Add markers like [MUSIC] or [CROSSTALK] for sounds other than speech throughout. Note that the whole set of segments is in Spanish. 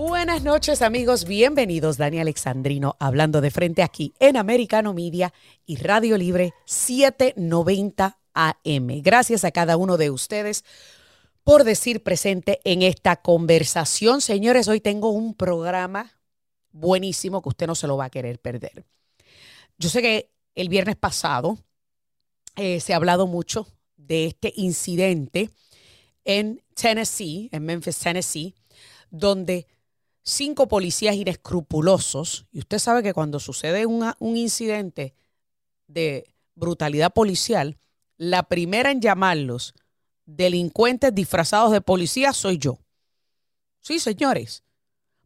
Buenas noches amigos, bienvenidos Dani Alexandrino hablando de frente aquí en Americano Media y Radio Libre 790 AM. Gracias a cada uno de ustedes por decir presente en esta conversación. Señores, hoy tengo un programa buenísimo que usted no se lo va a querer perder. Yo sé que el viernes pasado eh, se ha hablado mucho de este incidente en Tennessee, en Memphis, Tennessee, donde cinco policías inescrupulosos, y usted sabe que cuando sucede un incidente de brutalidad policial, la primera en llamarlos delincuentes disfrazados de policía soy yo. Sí, señores,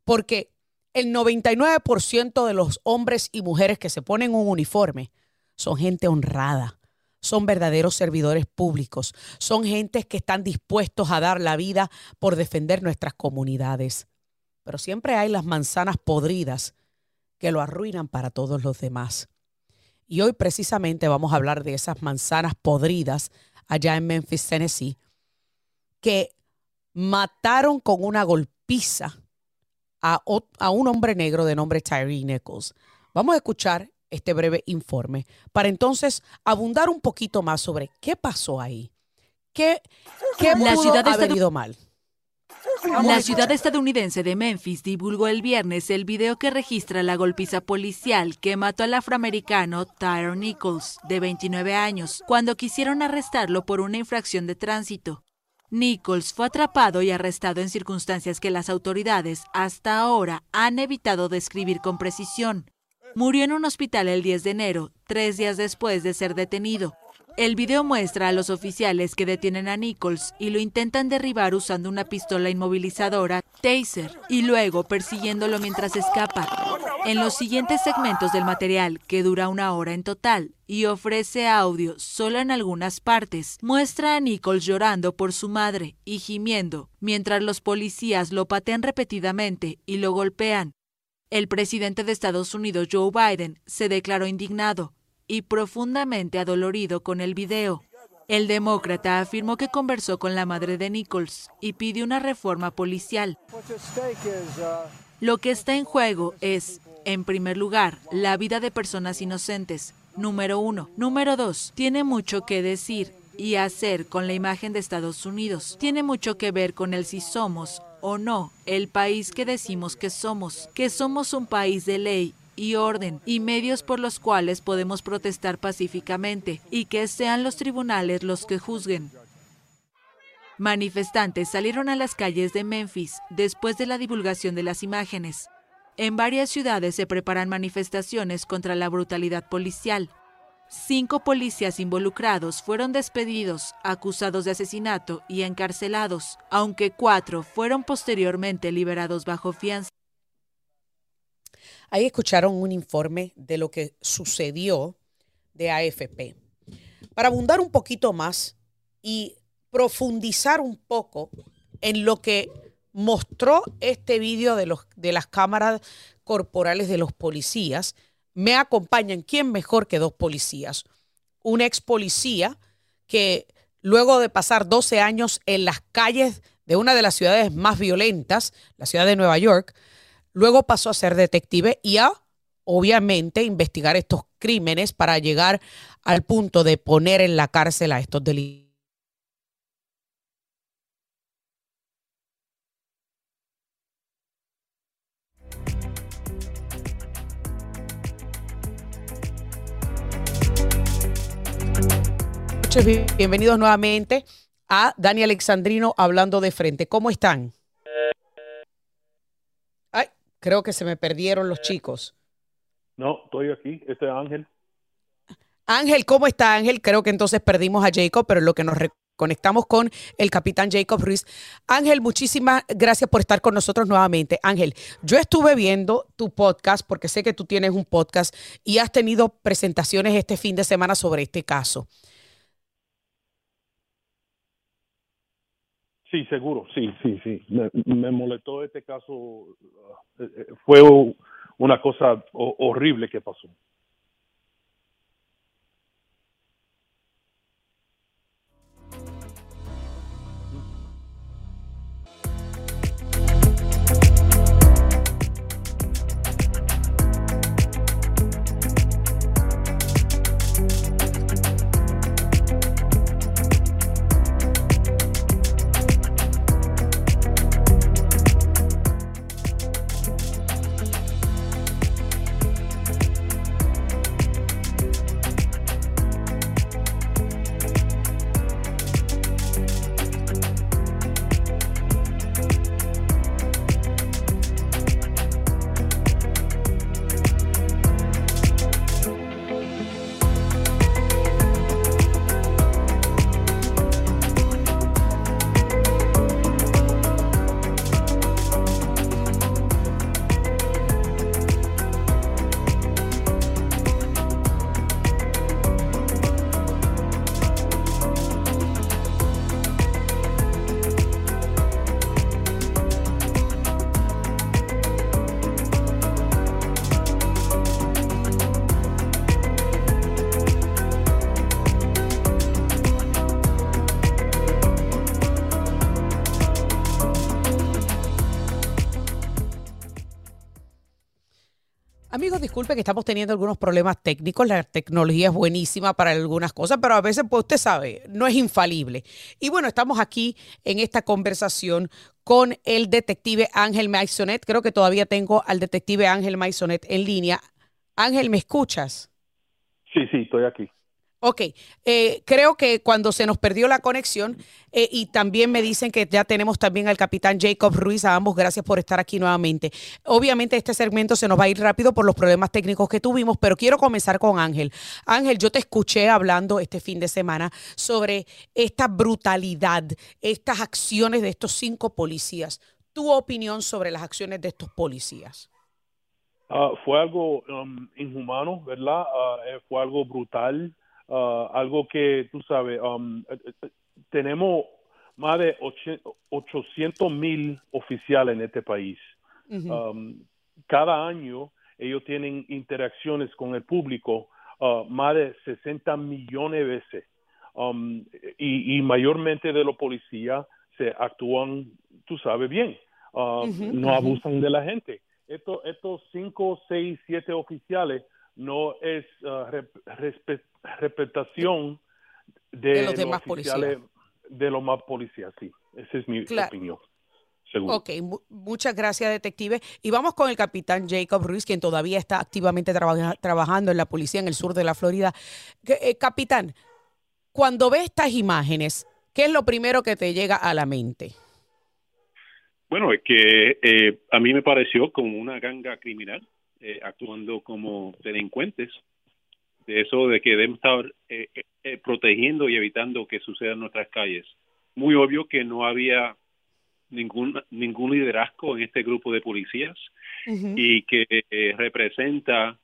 porque el 99% de los hombres y mujeres que se ponen un uniforme son gente honrada, son verdaderos servidores públicos, son gentes que están dispuestos a dar la vida por defender nuestras comunidades. Pero siempre hay las manzanas podridas que lo arruinan para todos los demás. Y hoy precisamente vamos a hablar de esas manzanas podridas allá en Memphis, Tennessee, que mataron con una golpiza a, a un hombre negro de nombre Tyree Nichols. Vamos a escuchar este breve informe para entonces abundar un poquito más sobre qué pasó ahí. ¿Qué, qué la pudo ciudad haber ido mal? La ciudad estadounidense de Memphis divulgó el viernes el video que registra la golpiza policial que mató al afroamericano Tyrone Nichols, de 29 años, cuando quisieron arrestarlo por una infracción de tránsito. Nichols fue atrapado y arrestado en circunstancias que las autoridades hasta ahora han evitado describir con precisión. Murió en un hospital el 10 de enero, tres días después de ser detenido. El video muestra a los oficiales que detienen a Nichols y lo intentan derribar usando una pistola inmovilizadora, taser, y luego persiguiéndolo mientras escapa. En los siguientes segmentos del material, que dura una hora en total y ofrece audio solo en algunas partes, muestra a Nichols llorando por su madre y gimiendo, mientras los policías lo patean repetidamente y lo golpean. El presidente de Estados Unidos, Joe Biden, se declaró indignado y profundamente adolorido con el video. El demócrata afirmó que conversó con la madre de Nichols y pidió una reforma policial. Lo que está en juego es, en primer lugar, la vida de personas inocentes. Número uno. Número dos. Tiene mucho que decir y hacer con la imagen de Estados Unidos. Tiene mucho que ver con el si somos o no el país que decimos que somos, que somos un país de ley y orden y medios por los cuales podemos protestar pacíficamente y que sean los tribunales los que juzguen. Manifestantes salieron a las calles de Memphis después de la divulgación de las imágenes. En varias ciudades se preparan manifestaciones contra la brutalidad policial. Cinco policías involucrados fueron despedidos, acusados de asesinato y encarcelados, aunque cuatro fueron posteriormente liberados bajo fianza. Ahí escucharon un informe de lo que sucedió de AFP. Para abundar un poquito más y profundizar un poco en lo que mostró este vídeo de, de las cámaras corporales de los policías, me acompañan, ¿quién mejor que dos policías? Un ex policía que luego de pasar 12 años en las calles de una de las ciudades más violentas, la ciudad de Nueva York, luego pasó a ser detective y a, obviamente, investigar estos crímenes para llegar al punto de poner en la cárcel a estos delitos bienvenidos nuevamente a Dani Alexandrino hablando de frente. ¿Cómo están? Ay, creo que se me perdieron los chicos. No, estoy aquí, este es Ángel. Ángel, ¿cómo está Ángel? Creo que entonces perdimos a Jacob, pero lo que nos Conectamos con el capitán Jacob Ruiz. Ángel, muchísimas gracias por estar con nosotros nuevamente. Ángel, yo estuve viendo tu podcast porque sé que tú tienes un podcast y has tenido presentaciones este fin de semana sobre este caso. Sí, seguro, sí, sí, sí. Me, molestó este caso. Eh, eh, fue una cosa horrible que pasó. Disculpe que estamos teniendo algunos problemas técnicos. La tecnología es buenísima para algunas cosas, pero a veces, pues usted sabe, no es infalible. Y bueno, estamos aquí en esta conversación con el detective Ángel Maisonet. Creo que todavía tengo al detective Ángel Maisonet en línea. Ángel, ¿me escuchas? Sí, sí, estoy aquí. Ok, eh, creo que cuando se nos perdió la conexión eh, y también me dicen que ya tenemos también al capitán Jacob Ruiz, a ambos gracias por estar aquí nuevamente. Obviamente este segmento se nos va a ir rápido por los problemas técnicos que tuvimos, pero quiero comenzar con Ángel. Ángel, yo te escuché hablando este fin de semana sobre esta brutalidad, estas acciones de estos cinco policías. ¿Tu opinión sobre las acciones de estos policías? Ah, fue algo um, inhumano, ¿verdad? Ah, eh, fue algo brutal. Uh, algo que tú sabes, um, eh, eh, tenemos más de 800 mil oficiales en este país. Um, cada año ellos tienen interacciones con el público uh, más de 60 millones de veces. Um, y, mayormente de los policías se actúan, tú sabes bien, uh, no abusan de la gente. Estos, estos cinco, seis, siete oficiales no es uh, respetación de, los demás policías. De los más policías, sí. Esa es mi opinión. Seguro. Ok, muchas gracias, detective. Y vamos con el capitán Jacob Ruiz, quien todavía está activamente trabajando en la policía en el sur de la Florida. Eh, capitán, cuando ve estas imágenes, ¿qué es lo primero que te llega a la mente? Bueno, es que eh, a mí me pareció como una ganga criminal eh, actuando como delincuentes, de eso de que debemos estar eh, eh, protegiendo y evitando que suceda en nuestras calles. Muy obvio que no había ningún ningún liderazgo en este grupo de policías y que representa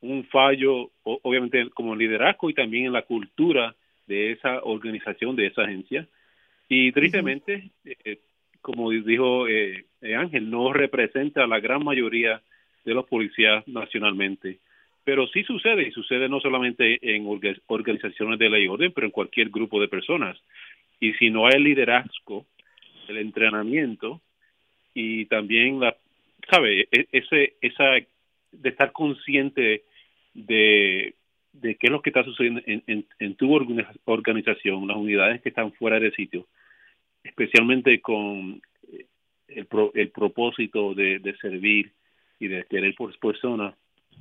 un fallo, obviamente como liderazgo y también en la cultura de esa organización, de esa agencia. Y tristemente, como dijo Ángel, no representa a la gran mayoría de los policías nacionalmente. Pero sí sucede, y sucede no solamente en organizaciones de ley y orden, pero en cualquier grupo de personas. Y si no hay liderazgo, el entrenamiento y también la, ¿sabe? E, ese, esa, de estar consciente de, de qué es lo que está sucediendo en, en, tu organización, las unidades que están fuera de sitio, especialmente con el, el propósito de, de servir y de querer por personas,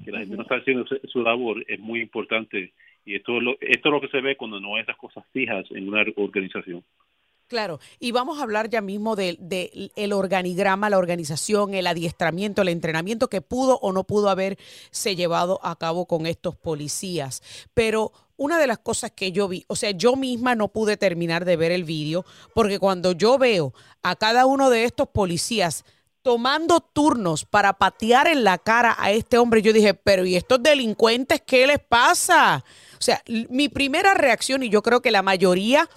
que la gente no está haciendo su, labor, es muy importante. Y esto es, lo, esto es lo que se ve cuando no hay esas cosas fijas en una organización. Claro, y vamos a hablar ya mismo del de, el organigrama, la organización, el adiestramiento, el entrenamiento que pudo o no pudo haberse llevado a cabo con estos policías. Pero una de las cosas que yo vi, o sea, yo misma no pude terminar de ver el vídeo porque cuando yo veo a cada uno de estos policías tomando turnos para patear en la cara a este hombre, yo dije, pero ¿y estos delincuentes qué les pasa? O sea, mi primera reacción, y yo creo que la mayoría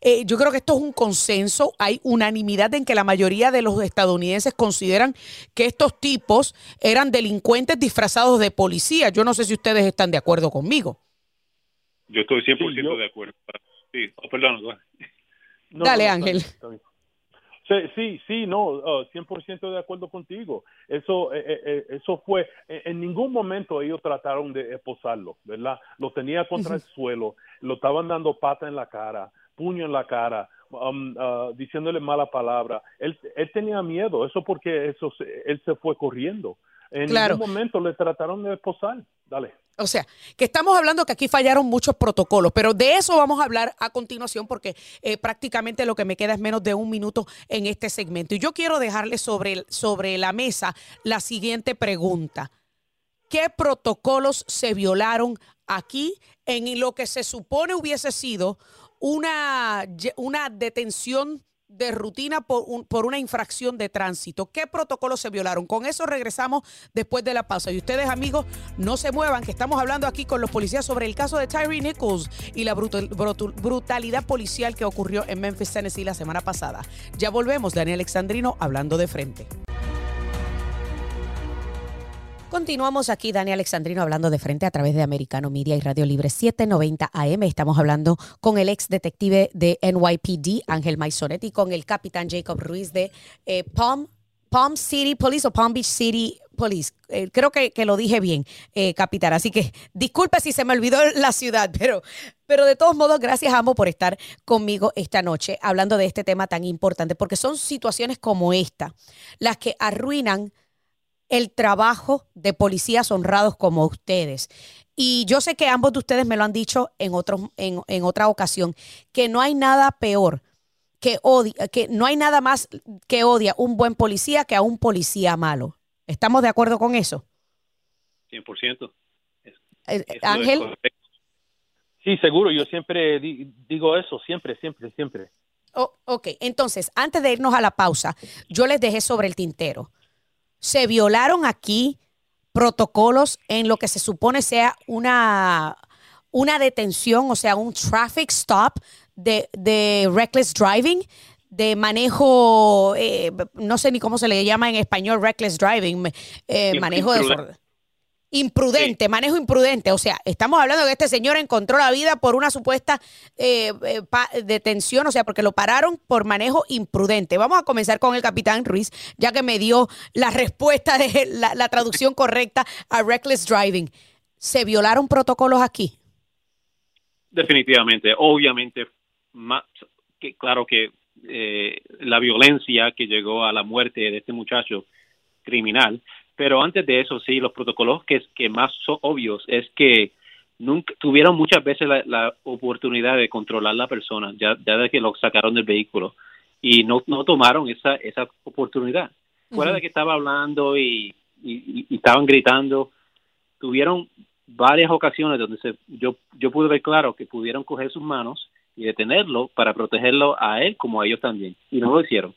eh, yo creo que esto es un consenso, hay unanimidad en que la mayoría de los estadounidenses consideran que estos tipos eran delincuentes disfrazados de policía. Yo no sé si ustedes están de acuerdo conmigo. Yo estoy 100% de acuerdo. Sí, oh, perdón. Dale, Ángel. Sí, sí, no, 100% uh, de acuerdo contigo. Eso, eh, eh, eso fue, en ningún momento ellos trataron de esposarlo, ¿verdad? Lo tenía contra el suelo, lo estaban dando pata en la cara, puño en la cara, um, uh, diciéndole mala palabra. Él, él tenía miedo, eso porque eso él se fue corriendo. En ningún momento le trataron de esposar. Dale. O sea, que estamos hablando que aquí fallaron muchos protocolos, pero de eso vamos a hablar a continuación porque eh, prácticamente lo que me queda es menos de un minuto en este segmento. Y yo quiero dejarle sobre, sobre la mesa la siguiente pregunta. ¿Qué protocolos se violaron aquí en lo que se supone hubiese sido una, una detención de rutina por, por, una infracción de tránsito. ¿Qué protocolos se violaron? Con eso regresamos después de la pausa. Y ustedes, amigos, no se muevan, que estamos hablando aquí con los policías sobre el caso de Tyree Nichols y la brutalidad policial que ocurrió en Memphis, Tennessee la semana pasada. Ya volvemos, Daniel Alexandrino, hablando de frente. Continuamos aquí, Dani Alexandrino, hablando de frente a través de Americano Media y Radio Libre 790 AM. Estamos hablando con el ex detective de NYPD, Ángel Maisonetti, con el capitán Jacob Ruiz de eh, Palm, Palm City Police o Palm Beach City Police. Eh, creo que, lo dije bien, eh, capitán. Así que disculpe si se me olvidó la ciudad, pero, pero de todos modos, gracias, Amo, por estar conmigo esta noche hablando de este tema tan importante, porque son situaciones como esta las que arruinan el trabajo de policías honrados como ustedes. Y yo sé que ambos de ustedes me lo han dicho en, otros, en, en otra ocasión, que no hay nada peor que odia, que no hay nada más que odia un buen policía que a un policía malo. ¿Estamos de acuerdo con eso? 100%. Eh, Ángel. Sí, seguro, yo siempre digo eso, siempre, siempre, siempre. Oh, ok, entonces, antes de irnos a la pausa, yo les dejé sobre el tintero se violaron aquí protocolos en lo que se supone sea una, una detención, o sea, un traffic stop de, de reckless driving, de manejo, eh, no sé ni cómo se le llama en español, reckless driving, eh, manejo de imprudente, manejo imprudente. O sea, estamos hablando de que este señor encontró la vida por una supuesta eh, eh, detención, o sea, porque lo pararon por manejo imprudente. Vamos a comenzar con el capitán Ruiz, ya que me dio la respuesta de la, traducción [LAUGHS] correcta a reckless driving. ¿Se violaron protocolos aquí? Definitivamente, obviamente, más, que, claro que eh, la violencia que llegó a la muerte de este muchacho criminal pero antes de eso, sí, los protocolos que, que más son obvios es que nunca tuvieron muchas veces la, oportunidad de controlar la persona, ya, ya de que lo sacaron del vehículo, y no, no tomaron esa, esa oportunidad. Fuera de que estaba hablando y, y, estaban gritando, tuvieron varias ocasiones donde se, yo, yo pude ver claro que pudieron coger sus manos y detenerlo para protegerlo a él como a ellos también, y no lo hicieron.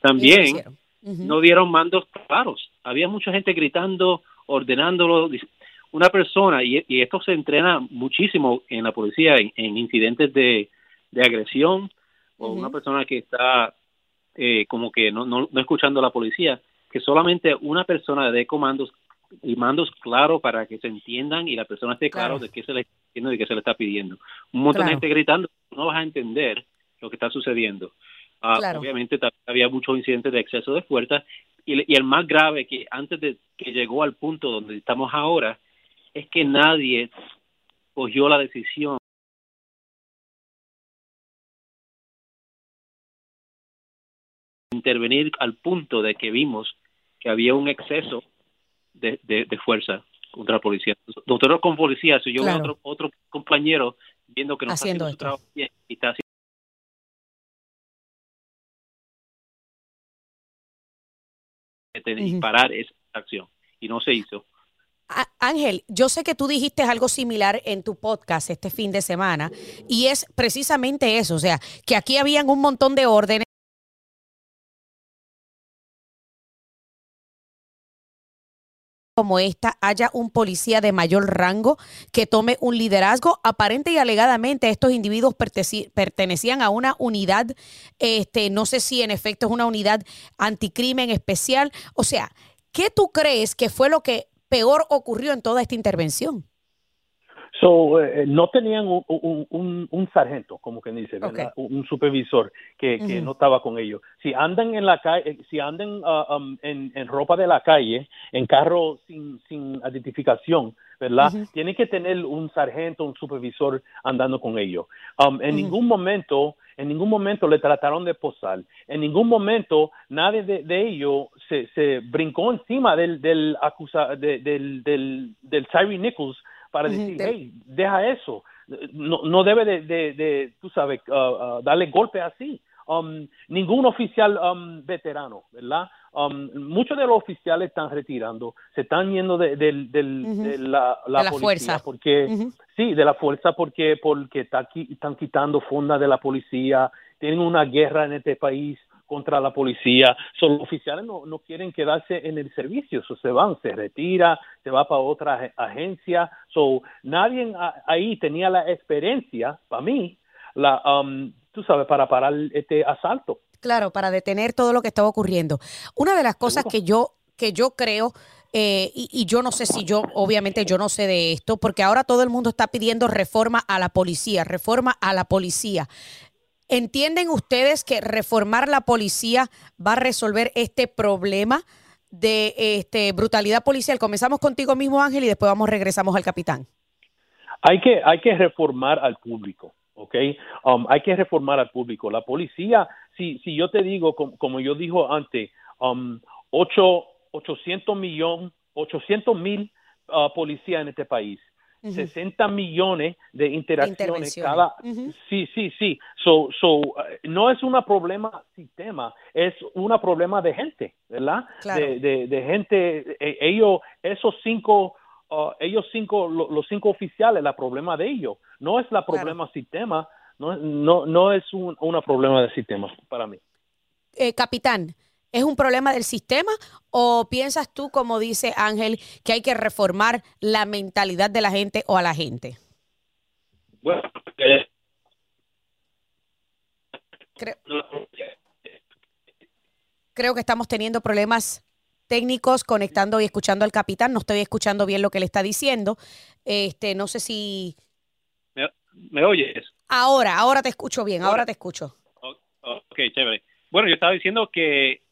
También no dieron mandos claros. Había mucha gente gritando, ordenándolo. Una persona, y, esto se entrena muchísimo en la policía, en, incidentes de, agresión, o una persona que está eh, como que no, no, escuchando a la policía, que solamente una persona dé comandos y mandos claros para que se entiendan y la persona esté claro, de qué se le está de qué se le está pidiendo. Un montón de gente gritando, no vas a entender lo que está sucediendo. Ah, obviamente había muchos incidentes de exceso de fuerza. Y, el más grave que antes de que llegó al punto donde estamos ahora es que nadie cogió la decisión de intervenir al punto de que vimos que había un exceso de, de, fuerza contra la policía. Nosotros con policía, si yo veo otro, otro compañero viendo que no está haciendo su trabajo bien y está haciendo de disparar esa acción y no se hizo. Ángel, yo sé que tú dijiste algo similar en tu podcast este fin de semana y es precisamente eso, o sea, que aquí habían un montón de órdenes. Como esta haya un policía de mayor rango que tome un liderazgo. Aparente y alegadamente estos individuos pertenecían a una unidad, este, no sé si en efecto es una unidad anticrimen especial. O sea, ¿qué tú crees que fue lo que peor ocurrió en toda esta intervención? So, eh, no tenían un, sargento, como que dice, un supervisor que, no estaba con ellos. Si andan en la calle, eh, si andan uh, um, en, ropa de la calle, en carro sin, sin identificación, ¿verdad? Tienen que tener un sargento, un supervisor andando con ellos. Um, en ningún momento, en ningún momento le trataron de posar. En ningún momento nadie de, ellos se, se, brincó encima del del, acusa, del, del, del Tyree Nichols para decir, hey, deja eso, no, no debe de, de, tú sabes, uh, uh, darle golpe así. Um, ningún oficial um, veterano, ¿verdad? Um, muchos de los oficiales están retirando, se están yendo de, la, la, fuerza. porque sí, de la fuerza porque porque está, están quitando fondos de la policía, tienen una guerra en este país, contra la policía. son los oficiales no, no quieren quedarse en el servicio, se van, se retira, se va para otra agencia. So, nadie ahí tenía la experiencia, para mí, la, um, tú sabes, para parar este asalto. Claro, para detener todo lo que estaba ocurriendo. Una de las cosas que yo, que yo creo eh, y, y, yo no sé si yo, obviamente yo no sé de esto, porque ahora todo el mundo está pidiendo reforma a la policía, reforma a la policía. ¿Entienden ustedes que reformar la policía va a resolver este problema de este, brutalidad policial? Comenzamos contigo mismo, Ángel, y después vamos regresamos al capitán. Hay que, reformar al público, ¿ok? Um, hay que reformar al público. La policía, si, si yo te digo, como, yo dijo antes, um, 8, 800 millones, 800 mil uh, policías en este país. 60 millones de interacciones cada sí sí sí. So, so eh, no es un problema sistema es un problema de gente verdad de, de, gente eh, ellos esos cinco uh, ellos cinco los cinco oficiales el problema de ellos. No es la problema sistema no no no es un una problema de sistema para mí. Eh, capitán ¿Es un problema del sistema o piensas tú, como dice Ángel, que hay que reformar la mentalidad de la gente o a la gente? Bueno, eh, creo, que estamos teniendo problemas técnicos conectando y escuchando al capitán. No estoy escuchando bien lo que le está diciendo. Este, no sé si. ¿Me, oyes? Ahora, ahora te escucho bien, ahora, te escucho. Ok, chévere. Bueno, yo estaba diciendo que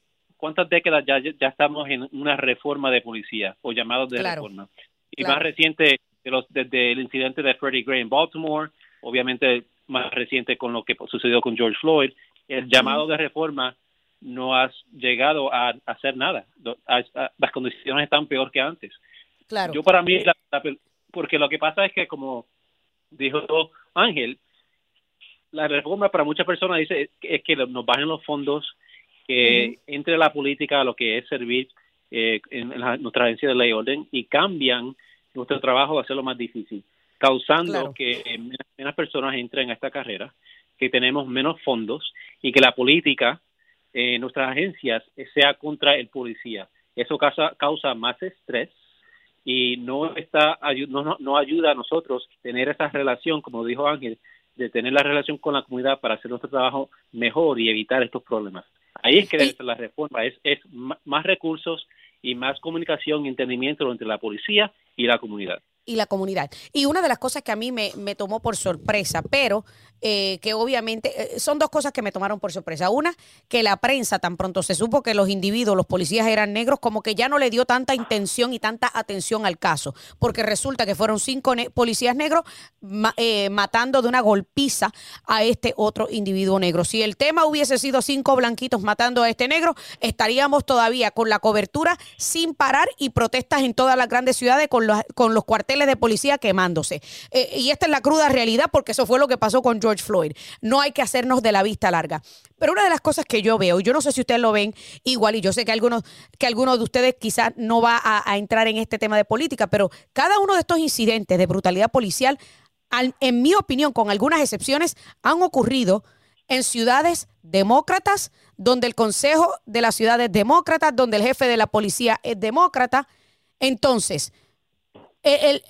cuántas décadas ya, ya estamos en una reforma de policía o llamados de reforma. Y más reciente, de los, desde el incidente de Freddie Gray en Baltimore, obviamente más reciente con lo que sucedió con George Floyd, el llamado de reforma no ha llegado a, hacer nada. las condiciones están peor que antes. Claro. Yo para mí, porque lo que pasa es que como dijo Ángel, la reforma para muchas personas dice es que nos bajen los fondos que entre la política a lo que es servir eh, en, nuestra agencia de ley y orden y cambian nuestro trabajo a hacerlo más difícil, causando que menos, personas entren a esta carrera, que tenemos menos fondos y que la política en nuestras agencias sea contra el policía. Eso causa, causa más estrés y no está no, no ayuda a nosotros tener esa relación, como dijo Ángel, de tener la relación con la comunidad para hacer nuestro trabajo mejor y evitar estos problemas. Ahí es que la reforma es, es más recursos y más comunicación y entendimiento entre la policía y la comunidad y la comunidad. Y una de las cosas que a mí me, me tomó por sorpresa, pero eh, que obviamente eh, son dos cosas que me tomaron por sorpresa. Una, que la prensa tan pronto se supo que los individuos, los policías eran negros, como que ya no le dio tanta intención y tanta atención al caso, porque resulta que fueron cinco policías negros eh, matando de una golpiza a este otro individuo negro. Si el tema hubiese sido cinco blanquitos matando a este negro, estaríamos todavía con la cobertura sin parar y protestas en todas las grandes ciudades con los, con los cuarteles de policía quemándose. Eh, y esta es la cruda realidad porque eso fue lo que pasó con George Floyd. No hay que hacernos de la vista larga. Pero una de las cosas que yo veo, y yo no sé si ustedes lo ven igual, y yo sé que algunos, que algunos de ustedes quizás no va a, entrar en este tema de política, pero cada uno de estos incidentes de brutalidad policial, en mi opinión, con algunas excepciones, han ocurrido en ciudades demócratas, donde el Consejo de la Ciudad es demócrata, donde el jefe de la policía es demócrata. Entonces, el,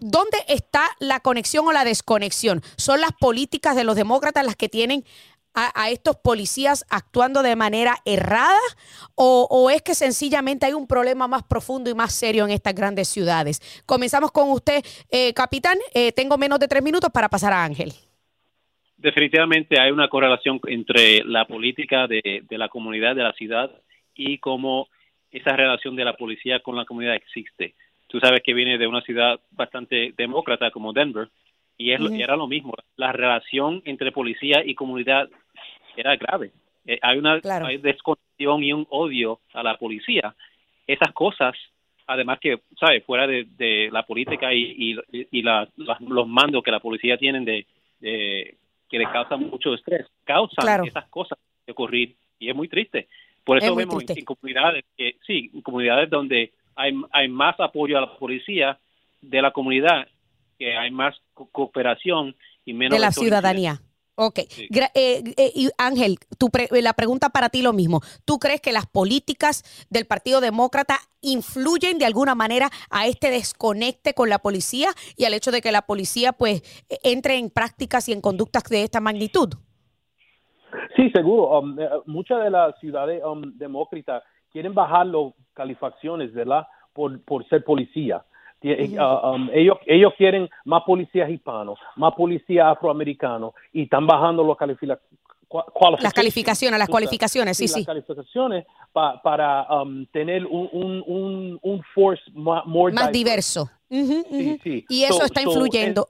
¿dónde está la conexión o la desconexión? ¿Son las políticas de los demócratas las que tienen a, estos policías actuando de manera errada o, es que sencillamente hay un problema más profundo y más serio en estas grandes ciudades? Comenzamos con usted, eh, capitán. Eh, tengo menos de tres minutos para pasar a Ángel definitivamente hay una correlación entre la política de, la comunidad de la ciudad y cómo esa relación de la policía con la comunidad existe. Tú sabes que viene de una ciudad bastante demócrata como Denver y, es, era lo mismo. La relación entre policía y comunidad era grave. Eh, hay una desconexión y un odio a la policía. Esas cosas, además que, ¿sabes? Fuera de, la política y, y, los mandos que la policía tienen de que le causan mucho estrés, causan esas cosas de ocurrir y es muy triste. Por eso vemos en, comunidades que, sí, en comunidades donde hay, hay más apoyo a la policía de la comunidad, que hay más cooperación y menos de la ciudadanía. Ok. Eh, eh, y Ángel, tu la pregunta para ti lo mismo. ¿Tú crees que las políticas del Partido Demócrata influyen de alguna manera a este desconecte con la policía y al hecho de que la policía pues e, entre en prácticas y en conductas de esta magnitud? Sí, seguro. Um, eh, muchas de las ciudades um, demócratas quieren bajar las calificaciones, ¿verdad? Por, por ser policía. Uh, um, ellos, ellos quieren más policías hispanos, más policías afroamericanos y están bajando los las calificaciones, las cualificaciones, sí, sí. Las calificaciones para um, tener un, un, un, force más, más diverso. Y eso está influyendo.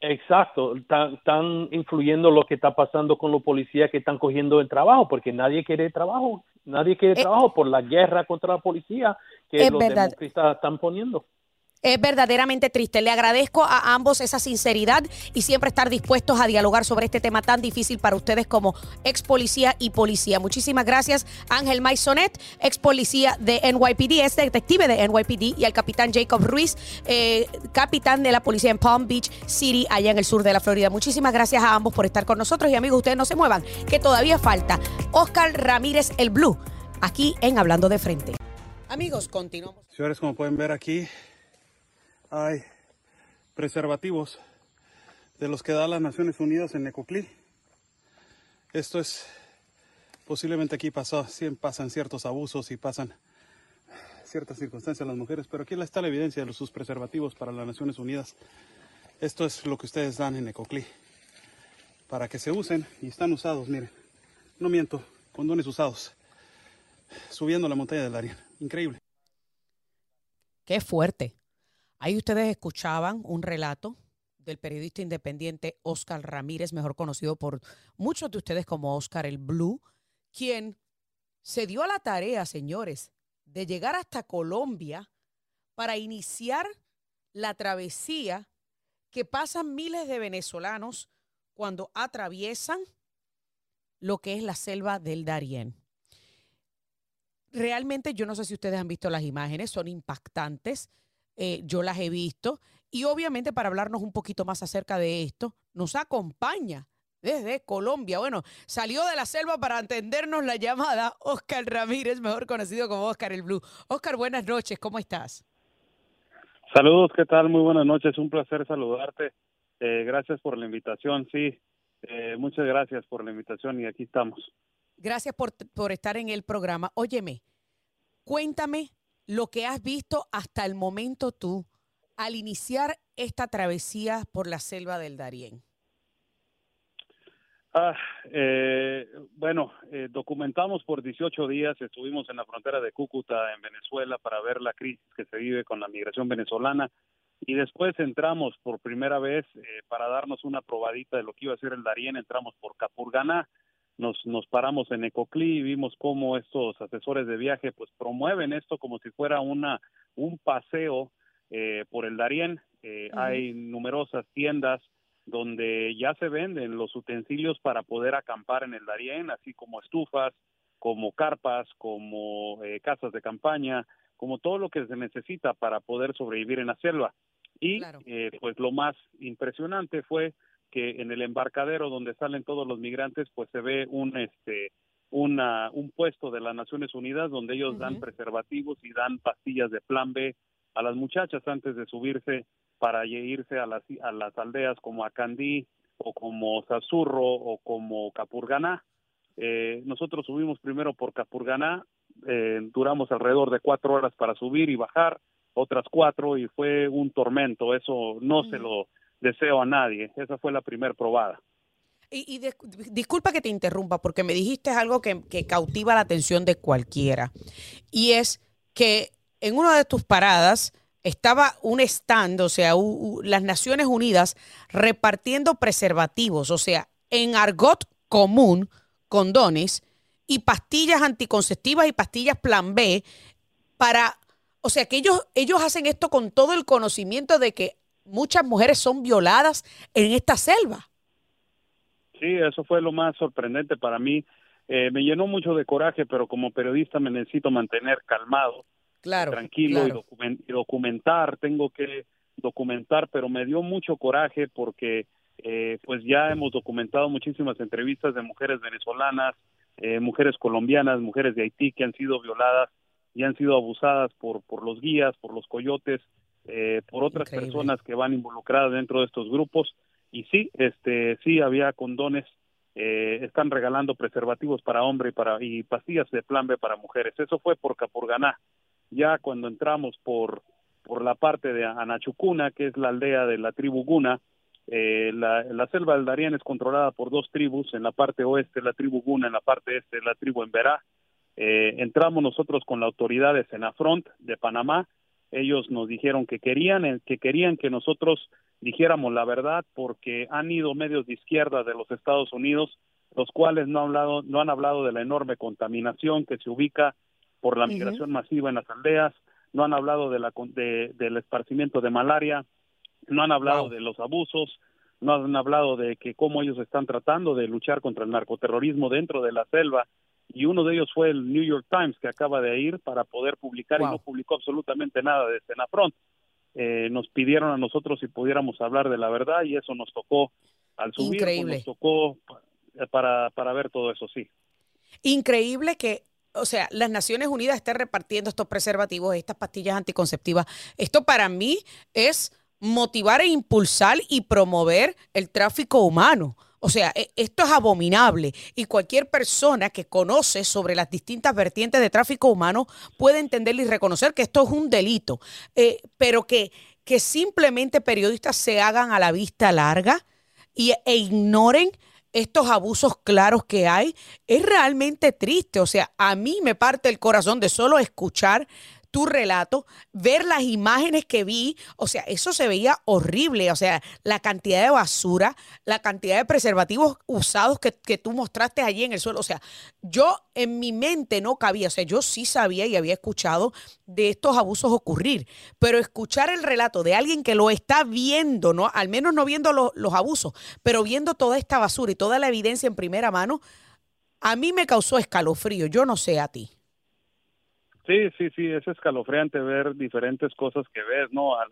Exacto, están, influyendo lo que está pasando con los policías que están cogiendo el trabajo, porque nadie quiere trabajo, nadie quiere eh, trabajo por la guerra contra la policía que los demócratas están poniendo. Es verdaderamente triste. Le agradezco a ambos esa sinceridad y siempre estar dispuestos a dialogar sobre este tema tan difícil para ustedes como ex policía y policía. Muchísimas gracias, Ángel Maisonet, ex policía de NYPD, es detective de NYPD, y al capitán Jacob Ruiz, eh, capitán de la policía en Palm Beach City, allá en el sur de la Florida. Muchísimas gracias a ambos por estar con nosotros y amigos, ustedes no se muevan, que todavía falta Oscar Ramírez el Blue, aquí en Hablando de Frente. Amigos, continuamos. Señores, como pueden ver aquí, hay preservativos de los que da las Naciones Unidas en Necoclí. Esto es, posiblemente aquí pasó, pasan ciertos abusos y pasan ciertas circunstancias las mujeres, pero aquí está la evidencia de sus preservativos para las Naciones Unidas. Esto es lo que ustedes dan en Necoclí, para que se usen y están usados, miren, no miento, condones usados, subiendo la montaña del Arián. Increíble. Qué fuerte. Ahí ustedes escuchaban un relato del periodista independiente Oscar Ramírez, mejor conocido por muchos de ustedes como Oscar el Blue, quien se dio a la tarea, señores, de llegar hasta Colombia para iniciar la travesía que pasan miles de venezolanos cuando atraviesan lo que es la selva del Darién. Realmente yo no sé si ustedes han visto las imágenes, son impactantes. Eh, yo las he visto. Y obviamente para hablarnos un poquito más acerca de esto, nos acompaña desde Colombia. Bueno, salió de la selva para entendernos la llamada Oscar Ramírez, mejor conocido como Oscar el Blue. Oscar, buenas noches, ¿cómo estás? Saludos, ¿qué tal? Muy buenas noches, un placer saludarte. Eh, gracias por la invitación, sí, eh, muchas gracias por la invitación y aquí estamos. Gracias por, por estar en el programa. Óyeme, cuéntame lo que has visto hasta el momento tú al iniciar esta travesía por la selva del Darién? Ah, eh, bueno, eh, documentamos por 18 días, estuvimos en la frontera de Cúcuta, en Venezuela, para ver la crisis que se vive con la migración venezolana y después entramos por primera vez eh, para darnos una probadita de lo que iba a ser el Darién, entramos por Capurganá, nos, nos paramos en Ecoclí y vimos cómo estos asesores de viaje pues promueven esto como si fuera una un paseo eh, por el Darién. Eh, hay numerosas tiendas donde ya se venden los utensilios para poder acampar en el Darién, así como estufas, como carpas, como eh, casas de campaña, como todo lo que se necesita para poder sobrevivir en la selva. Y pues lo más impresionante fue que en el embarcadero donde salen todos los migrantes, pues se ve un este una, un puesto de las Naciones Unidas donde ellos dan preservativos y dan pastillas de plan B a las muchachas antes de subirse para irse a las, a las aldeas como Acandí o como Sazurro o como Capurganá. Eh, nosotros subimos primero por Capurganá, eh, duramos alrededor de cuatro horas para subir y bajar, otras cuatro y fue un tormento, eso no se lo deseo a nadie, esa fue la primera probada. Y, disculpa que te interrumpa, porque me dijiste algo que, cautiva la atención de cualquiera. Y es que en una de tus paradas estaba un stand, o sea, las Naciones Unidas repartiendo preservativos, o sea, en argot común, condones y pastillas anticonceptivas y pastillas plan B para, o sea, que ellos, ellos hacen esto con todo el conocimiento de que muchas mujeres son violadas en esta selva. Sí, eso fue lo más sorprendente para mí. Eh, me llenó mucho de coraje, pero como periodista me necesito mantener calmado, claro, tranquilo Y, documentar. Tengo que documentar, pero me dio mucho coraje porque eh, pues ya hemos documentado muchísimas entrevistas de mujeres venezolanas, eh, mujeres colombianas, mujeres de Haití que han sido violadas y han sido abusadas por, por los guías, por los coyotes, por otras personas que van involucradas dentro de estos grupos y sí, este, sí había condones, eh, están regalando preservativos para hombre y para y pastillas de plan B para mujeres. Eso fue por Capurganá. Ya cuando entramos por por la parte de Anachucuna, que es la aldea de la tribu Guna, eh, la, la, selva del Darién es controlada por dos tribus, en la parte oeste la tribu Guna, en la parte este la tribu Emberá. Eh, entramos nosotros con la autoridad de Senafront de Panamá ellos nos dijeron que querían que querían que nosotros dijéramos la verdad porque han ido medios de izquierda de los Estados Unidos los cuales no han hablado no han hablado de la enorme contaminación que se ubica por la migración masiva en las aldeas no han hablado de la de, del esparcimiento de malaria no han hablado de los abusos no han hablado de que cómo ellos están tratando de luchar contra el narcoterrorismo dentro de la selva y uno de ellos fue el New York Times que acaba de ir para poder publicar y no publicó absolutamente nada de Senafront. Eh, nos pidieron a nosotros si pudiéramos hablar de la verdad y eso nos tocó al subir, pues, nos tocó para, para ver todo eso, sí. Increíble que o sea, las Naciones Unidas estén repartiendo estos preservativos, estas pastillas anticonceptivas. Esto para mí es motivar e impulsar y promover el tráfico humano. O sea, e, esto es abominable y cualquier persona que conoce sobre las distintas vertientes de tráfico humano puede entender y reconocer que esto es un delito, eh, pero que, que simplemente periodistas se hagan a la vista larga y, e ignoren estos abusos claros que hay, es realmente triste. O sea, a mí me parte el corazón de solo escuchar tu relato, ver las imágenes que vi, o sea, eso se veía horrible, o sea, la cantidad de basura, la cantidad de preservativos usados que, que, tú mostraste allí en el suelo, o sea, yo en mi mente no cabía, o sea, yo sí sabía y había escuchado de estos abusos ocurrir, pero escuchar el relato de alguien que lo está viendo, ¿no? Al menos no viendo los abusos, pero viendo toda esta basura y toda la evidencia en primera mano, a mí me causó escalofrío, yo no sé a ti. Sí, sí, sí, es escalofriante ver diferentes cosas que ves, ¿no? Al,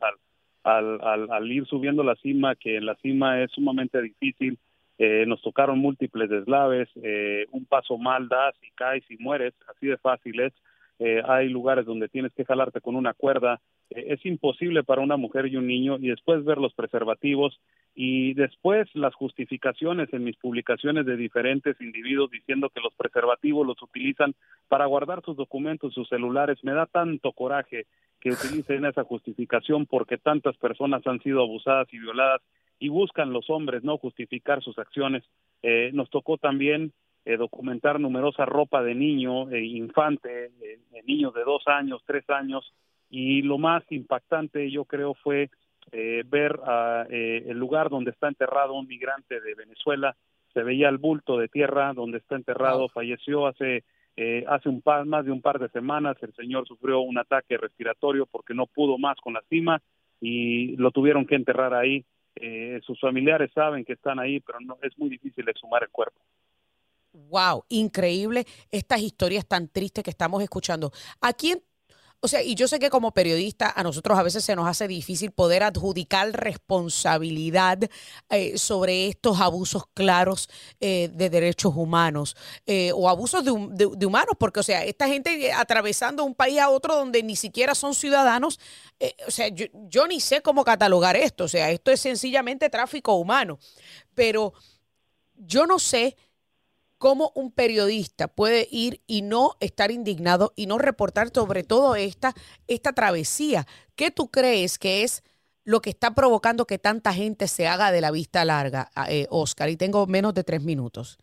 al, al, al ir subiendo la cima, que en la cima es sumamente difícil, eh, nos tocaron múltiples deslaves, eh, un paso mal das y caes y mueres, así de fácil es. Eh, hay lugares donde tienes que jalarte con una cuerda, eh, es imposible para una mujer y un niño y después ver los preservativos y después las justificaciones en mis publicaciones de diferentes individuos diciendo que los preservativos los utilizan para guardar sus documentos, sus celulares, me da tanto coraje que utilicen esa justificación porque tantas personas han sido abusadas y violadas y buscan los hombres no justificar sus acciones. Eh, nos tocó también eh, documentar numerosa ropa de niño, eh, infante, eh, de niños de dos años, tres años, y lo más impactante yo creo fue eh, ver eh, el lugar donde está enterrado un migrante de Venezuela, se veía el bulto de tierra donde está enterrado, falleció hace Eh, hace un par, más de un par de semanas el señor sufrió un ataque respiratorio porque no pudo más con la cima y lo tuvieron que enterrar ahí. Eh, sus familiares saben que están ahí, pero no es muy difícil exhumar el cuerpo. Wow, increíble estas historias tan tristes que estamos escuchando. ¿A quién o sea, y yo sé que como periodista a nosotros a veces se nos hace difícil poder adjudicar responsabilidad eh, sobre estos abusos claros eh, de derechos humanos eh, o abusos de, humanos, porque, o sea, esta gente atravesando un país a otro donde ni siquiera son ciudadanos, o sea, yo, yo ni sé cómo catalogar esto, o sea, esto es sencillamente tráfico humano, pero yo no sé cómo un periodista puede ir y no estar indignado y no reportar sobre todo esta, esta travesía. ¿Qué tú crees que es lo que está provocando que tanta gente se haga de la vista larga, eh, Oscar? Y tengo menos de tres minutos.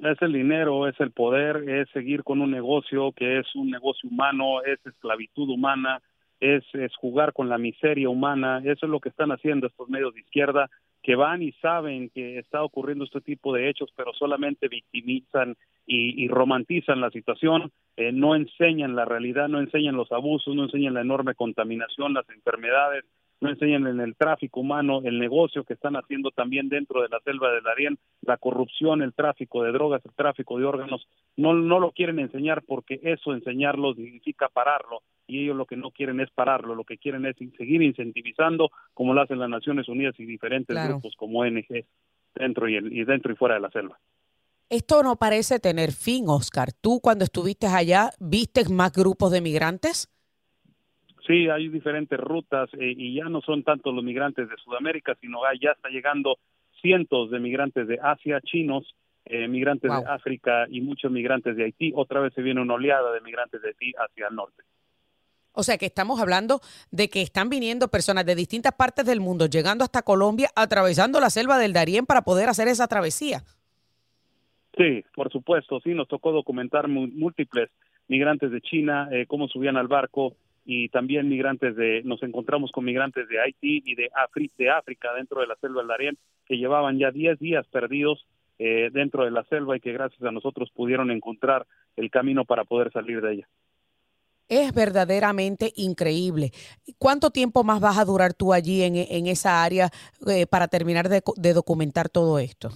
Es el dinero, es el poder, es seguir con un negocio que es un negocio humano, es esclavitud humana, es, es jugar con la miseria humana. Eso es lo que están haciendo estos medios de izquierda que van y saben que está ocurriendo este tipo de hechos, pero solamente victimizan y, romantizan la situación, eh, no enseñan la realidad, no enseñan los abusos, no enseñan la enorme contaminación, las enfermedades, no enseñan en el tráfico humano, el negocio que están haciendo también dentro de la selva del Darién, la corrupción, el tráfico de drogas, el tráfico de órganos, no, no lo quieren enseñar porque eso enseñarlo significa pararlo y ellos lo que no quieren es pararlo, lo que quieren es seguir incentivizando como lo hacen las Naciones Unidas y diferentes grupos como ONG dentro y, y dentro y fuera de la selva. Esto no parece tener fin, Oscar. ¿Tú cuando estuviste allá viste más grupos de migrantes? Sí, hay diferentes rutas eh, y ya no son tanto los migrantes de Sudamérica, sino ya está llegando cientos de migrantes de Asia, chinos, eh, migrantes de África y muchos migrantes de Haití. Otra vez se viene una oleada de migrantes de Haití hacia el norte. O sea que estamos hablando de que están viniendo personas de distintas partes del mundo, llegando hasta Colombia, atravesando la selva del Darién para poder hacer esa travesía. Sí, por supuesto, sí, nos tocó documentar múltiples migrantes de China, eh, cómo subían al barco, y también migrantes de, nos encontramos con migrantes de Haití y de, de África dentro de la selva del Darién que llevaban ya 10 días perdidos eh, dentro de la selva y que gracias a nosotros pudieron encontrar el camino para poder salir de ella. Es verdaderamente increíble. ¿Cuánto tiempo más vas a durar tú allí en, en esa área eh, para terminar de, de, documentar todo esto?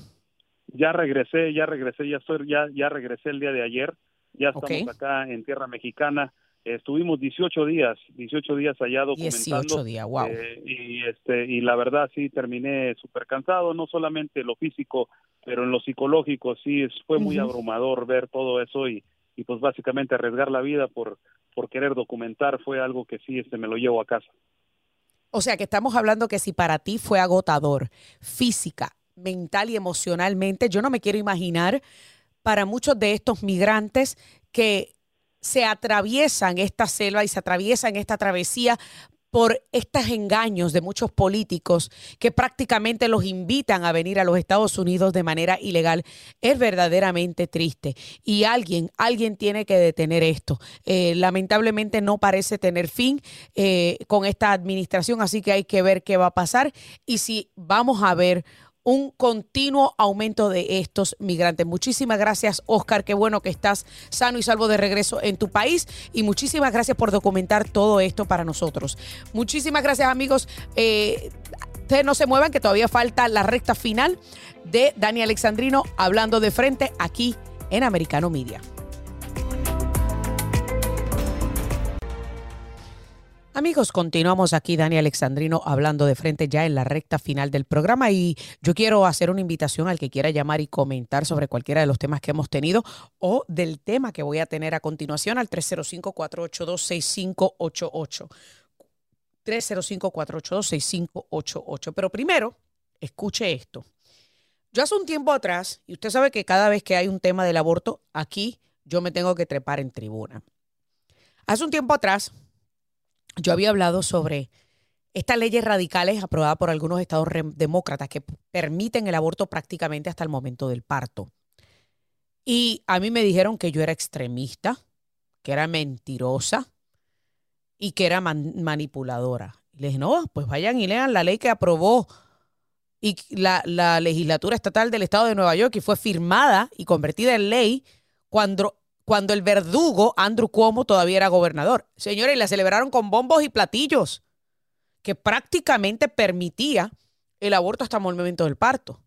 Ya regresé, ya regresé, ya estoy, ya, ya regresé el día de ayer. Ya estamos acá en tierra mexicana estuvimos 18 días, 18 días allá documentando. 18 días, wow. Eh, y, este, y la verdad sí terminé súper cansado, no solamente lo físico, pero en lo psicológico sí fue muy abrumador ver todo eso y, y pues básicamente arriesgar la vida por, por querer documentar fue algo que sí este, me lo llevo a casa. O sea que estamos hablando que si para ti fue agotador física, mental y emocionalmente, yo no me quiero imaginar para muchos de estos migrantes que se atraviesan esta selva y se atraviesan esta travesía por estos engaños de muchos políticos que prácticamente los invitan a venir a los Estados Unidos de manera ilegal, es verdaderamente triste. Y alguien, alguien tiene que detener esto. Eh, lamentablemente no parece tener fin eh, con esta administración, así que hay que ver qué va a pasar y si vamos a ver un continuo aumento de estos migrantes. Muchísimas gracias, Oscar. Qué bueno que estás sano y salvo de regreso en tu país. Y muchísimas gracias por documentar todo esto para nosotros. Muchísimas gracias, amigos. Eh, ustedes no se muevan, que todavía falta la recta final de Dani Alexandrino hablando de frente aquí en Americano Media. Amigos, continuamos aquí, Dani Alexandrino, hablando de frente ya en la recta final del programa y yo quiero hacer una invitación al que quiera llamar y comentar sobre cualquiera de los temas que hemos tenido o del tema que voy a tener a continuación al 305-482-6588. 305-482-6588. Pero primero, escuche esto. Yo hace un tiempo atrás, y usted sabe que cada vez que hay un tema del aborto, aquí yo me tengo que trepar en tribuna. Hace un tiempo atrás, yo había hablado sobre estas leyes radicales aprobadas por algunos estados demócratas que permiten el aborto prácticamente hasta el momento del parto. Y a mí me dijeron que yo era extremista, que era mentirosa y que era manipuladora. Y les dije, no, pues vayan y lean la ley que aprobó y la, la legislatura estatal del estado de Nueva York y fue firmada y convertida en ley cuando cuando el verdugo Andrew Cuomo todavía era gobernador. Señores, la celebraron con bombos y platillos, que prácticamente permitía el aborto hasta el momento del parto.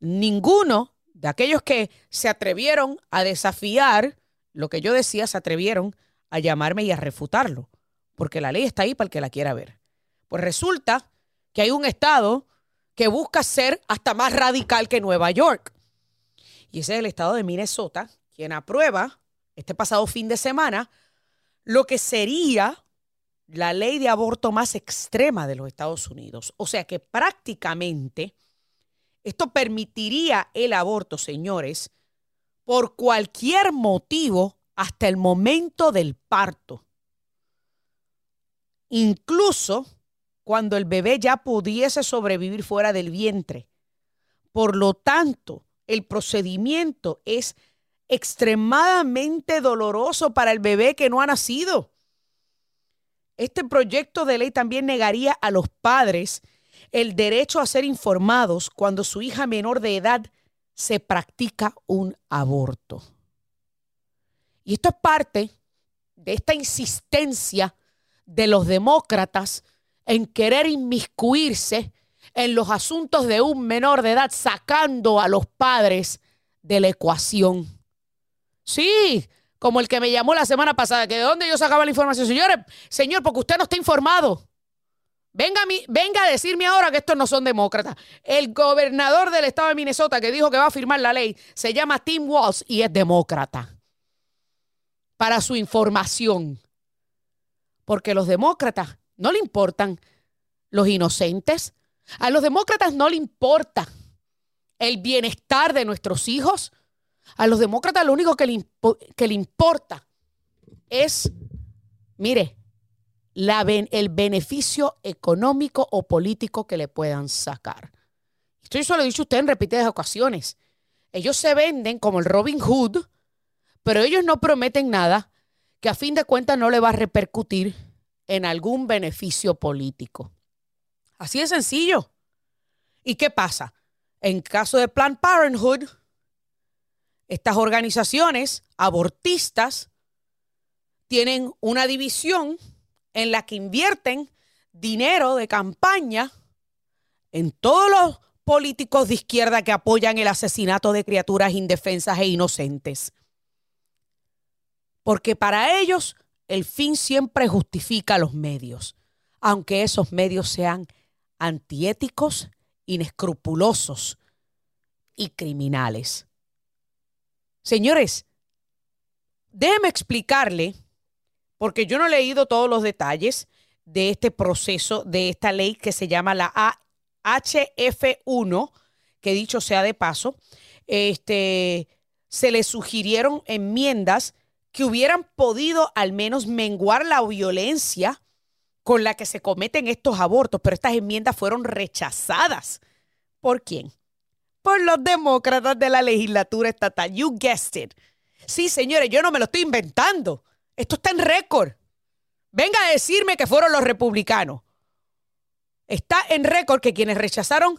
Ninguno de aquellos que se atrevieron a desafiar lo que yo decía, se atrevieron a llamarme y a refutarlo, porque la ley está ahí para el que la quiera ver. Pues resulta que hay un estado que busca ser hasta más radical que Nueva York. Y ese es el estado de Minnesota, quien aprueba este pasado fin de semana lo que sería la ley de aborto más extrema de los Estados Unidos. O sea que prácticamente esto permitiría el aborto, señores, por cualquier motivo hasta el momento del parto. Incluso cuando el bebé ya pudiese sobrevivir fuera del vientre. Por lo tanto, el procedimiento es extremadamente doloroso para el bebé que no ha nacido. Este proyecto de ley también negaría a los padres el derecho a ser informados cuando su hija menor de edad se practica un aborto. Y esto es parte de esta insistencia de los demócratas en querer inmiscuirse en los asuntos de un menor de edad, sacando a los padres de la ecuación. Sí, como el que me llamó la semana pasada, que de dónde yo sacaba la información. Señores, señor, porque usted no está informado. Venga a, venga a decirme ahora que estos no son demócratas. El gobernador del estado de Minnesota que dijo que va a firmar la ley se llama Tim Walz y es demócrata. Para su información. Porque los demócratas no le importan los inocentes. A los demócratas no le importa el bienestar de nuestros hijos. A los demócratas lo único que le, que le importa es, mire, el beneficio económico o político que le puedan sacar. Esto se lo he dicho a usted en repetidas ocasiones. Ellos se venden como el Robin Hood, pero ellos no prometen nada que a fin de cuentas no le va a repercutir en algún beneficio político. Así de sencillo. ¿Y qué pasa? En caso de Planned Parenthood, estas organizaciones abortistas tienen una división en la que invierten dinero de campaña en todos los políticos de izquierda que apoyan el asesinato de criaturas indefensas e inocentes. Porque para ellos el fin siempre justifica los medios, aunque esos medios sean antiéticos, inescrupulosos y criminales. Señores, déjeme explicarle, porque yo no he leído todos los detalles de este proceso, de esta ley que se llama la HF1, que dicho sea de paso, este, se le sugirieron enmiendas que hubieran podido al menos menguar la violencia con la que se cometen estos abortos, pero estas enmiendas fueron rechazadas. ¿Por quién? Por los demócratas de la legislatura estatal. You guessed it. Sí, señores, yo no me lo estoy inventando. Esto está en récord. Venga a decirme que fueron los republicanos. Está en récord que quienes rechazaron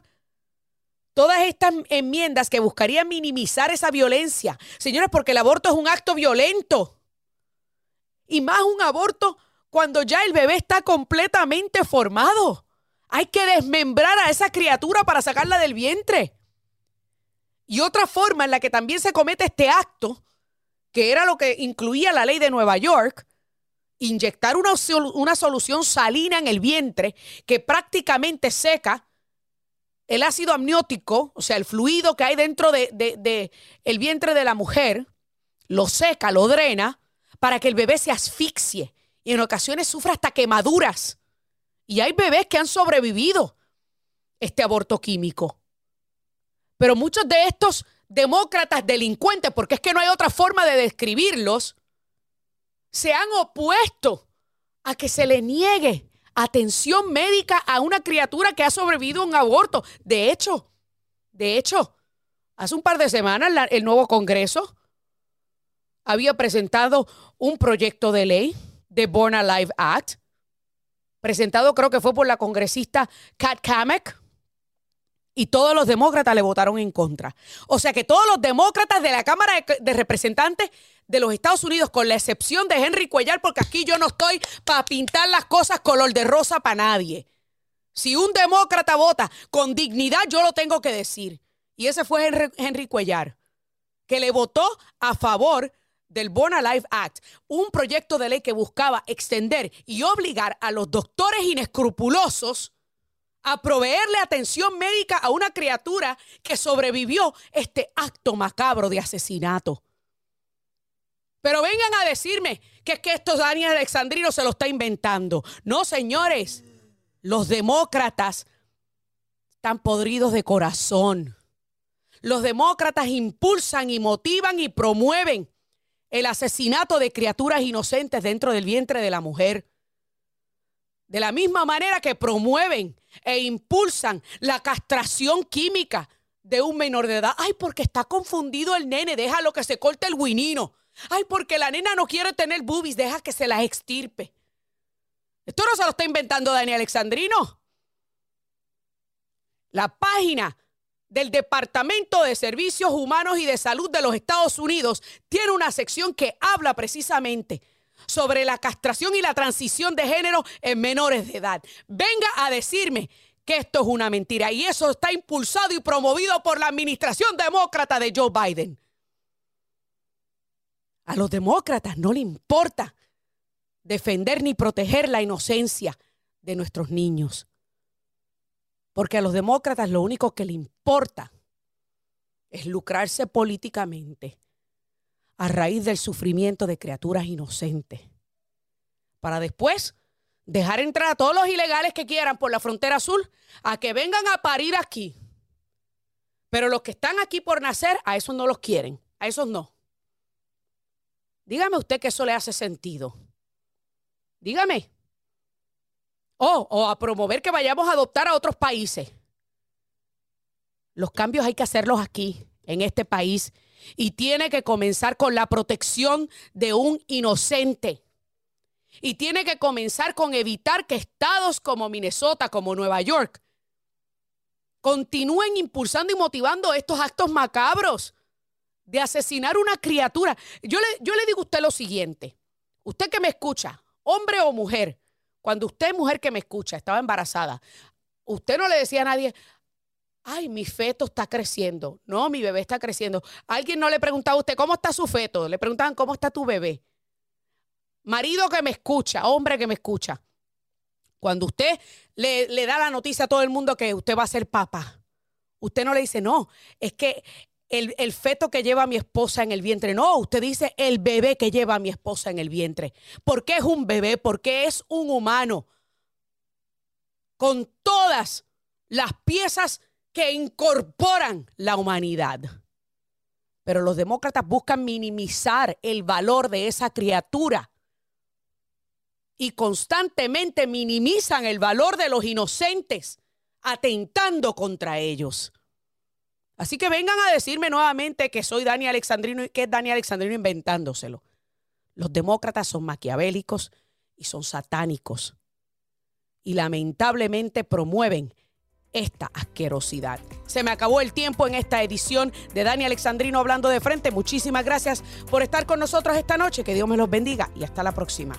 todas estas enmiendas que buscarían minimizar esa violencia. Señores, porque el aborto es un acto violento. Y más un aborto cuando ya el bebé está completamente formado. Hay que desmembrar a esa criatura para sacarla del vientre. Y otra forma en la que también se comete este acto, que era lo que incluía la ley de Nueva York, inyectar una, una solución salina en el vientre que prácticamente seca el ácido amniótico, o sea, el fluido que hay dentro de, el vientre de la mujer, lo seca, lo drena, para que el bebé se asfixie y en ocasiones sufra hasta quemaduras. Y hay bebés que han sobrevivido este aborto químico. Pero muchos de estos demócratas delincuentes, porque es que no hay otra forma de describirlos, se han opuesto a que se le niegue atención médica a una criatura que ha sobrevivido a un aborto. De hecho, de hecho, hace un par de semanas el nuevo Congreso había presentado un proyecto de ley de Born Alive Act, presentado creo que fue por la congresista Kat Kamek, y todos los demócratas le votaron en contra. O sea que todos los demócratas de la Cámara de, Representantes de los Estados Unidos, con la excepción de Henry Cuellar, porque aquí yo no estoy para pintar las cosas color de rosa para nadie. Si un demócrata vota con dignidad, yo lo tengo que decir. Y ese fue Henry, Cuellar, que le votó a favor del Born Alive Act, un proyecto de ley que buscaba extender y obligar a los doctores inescrupulosos a proveerle atención médica a una criatura que sobrevivió este acto macabro de asesinato. Pero vengan a decirme que es que esto Daniel Alexandrino se lo está inventando. No, señores, los demócratas están podridos de corazón. Los demócratas impulsan y motivan y promueven el asesinato de criaturas inocentes dentro del vientre de la mujer. De la misma manera que promueven e impulsan la castración química de un menor de edad. Ay, porque está confundido el nene, déjalo que se corte el guinino. Ay, porque la nena no quiere tener boobies, deja que se las extirpe. Esto no se lo está inventando Daniel Alexandrino. La página del Departamento de Servicios Humanos y de Salud de los Estados Unidos tiene una sección que habla precisamente sobre la castración y la transición de género en menores de edad. Venga a decirme que esto es una mentira y eso está impulsado y promovido por la administración demócrata de Joe Biden. A los demócratas no le importa defender ni proteger la inocencia de nuestros niños. Porque a los demócratas lo único que le importa es lucrarse políticamente a raíz del sufrimiento de criaturas inocentes. Para después dejar entrar a todos los ilegales que quieran por la frontera azul a que vengan a parir aquí. Pero los que están aquí por nacer, a esos no los quieren, a esos no. Dígame usted que eso le hace sentido. Dígame. Oh, o a promover que vayamos a adoptar a otros países. Los cambios hay que hacerlos aquí, en este país, y tiene que comenzar con la protección de un inocente. Y tiene que comenzar con evitar que estados como Minnesota, como Nueva York, continúen impulsando y motivando estos actos macabros de asesinar una criatura. Yo le, yo le digo a usted lo siguiente, usted que me escucha, hombre o mujer, cuando usted, mujer que me escucha, estaba embarazada, usted no le decía a nadie, ay, mi feto está creciendo. No, mi bebé está creciendo. Alguien no le preguntaba a usted, ¿cómo está su feto? Le preguntaban, ¿cómo está tu bebé? Marido que me escucha, hombre que me escucha. Cuando usted le, da la noticia a todo el mundo que usted va a ser papá, usted no le dice, no, es que el, el, feto que lleva mi esposa en el vientre. No, usted dice el bebé que lleva mi esposa en el vientre. ¿Por qué es un bebé? Porque es un humano. Con todas las piezas que incorporan la humanidad. Pero los demócratas buscan minimizar el valor de esa criatura y constantemente minimizan el valor de los inocentes, atentando contra ellos. Así que vengan a decirme nuevamente que soy Dani Alexandrino y que es Dani Alexandrino inventándoselo. Los demócratas son maquiavélicos y son satánicos. Y lamentablemente promueven esta asquerosidad. Se me acabó el tiempo en esta edición de Dani Alexandrino hablando de frente. Muchísimas gracias por estar con nosotros esta noche. Que Dios me los bendiga y hasta la próxima.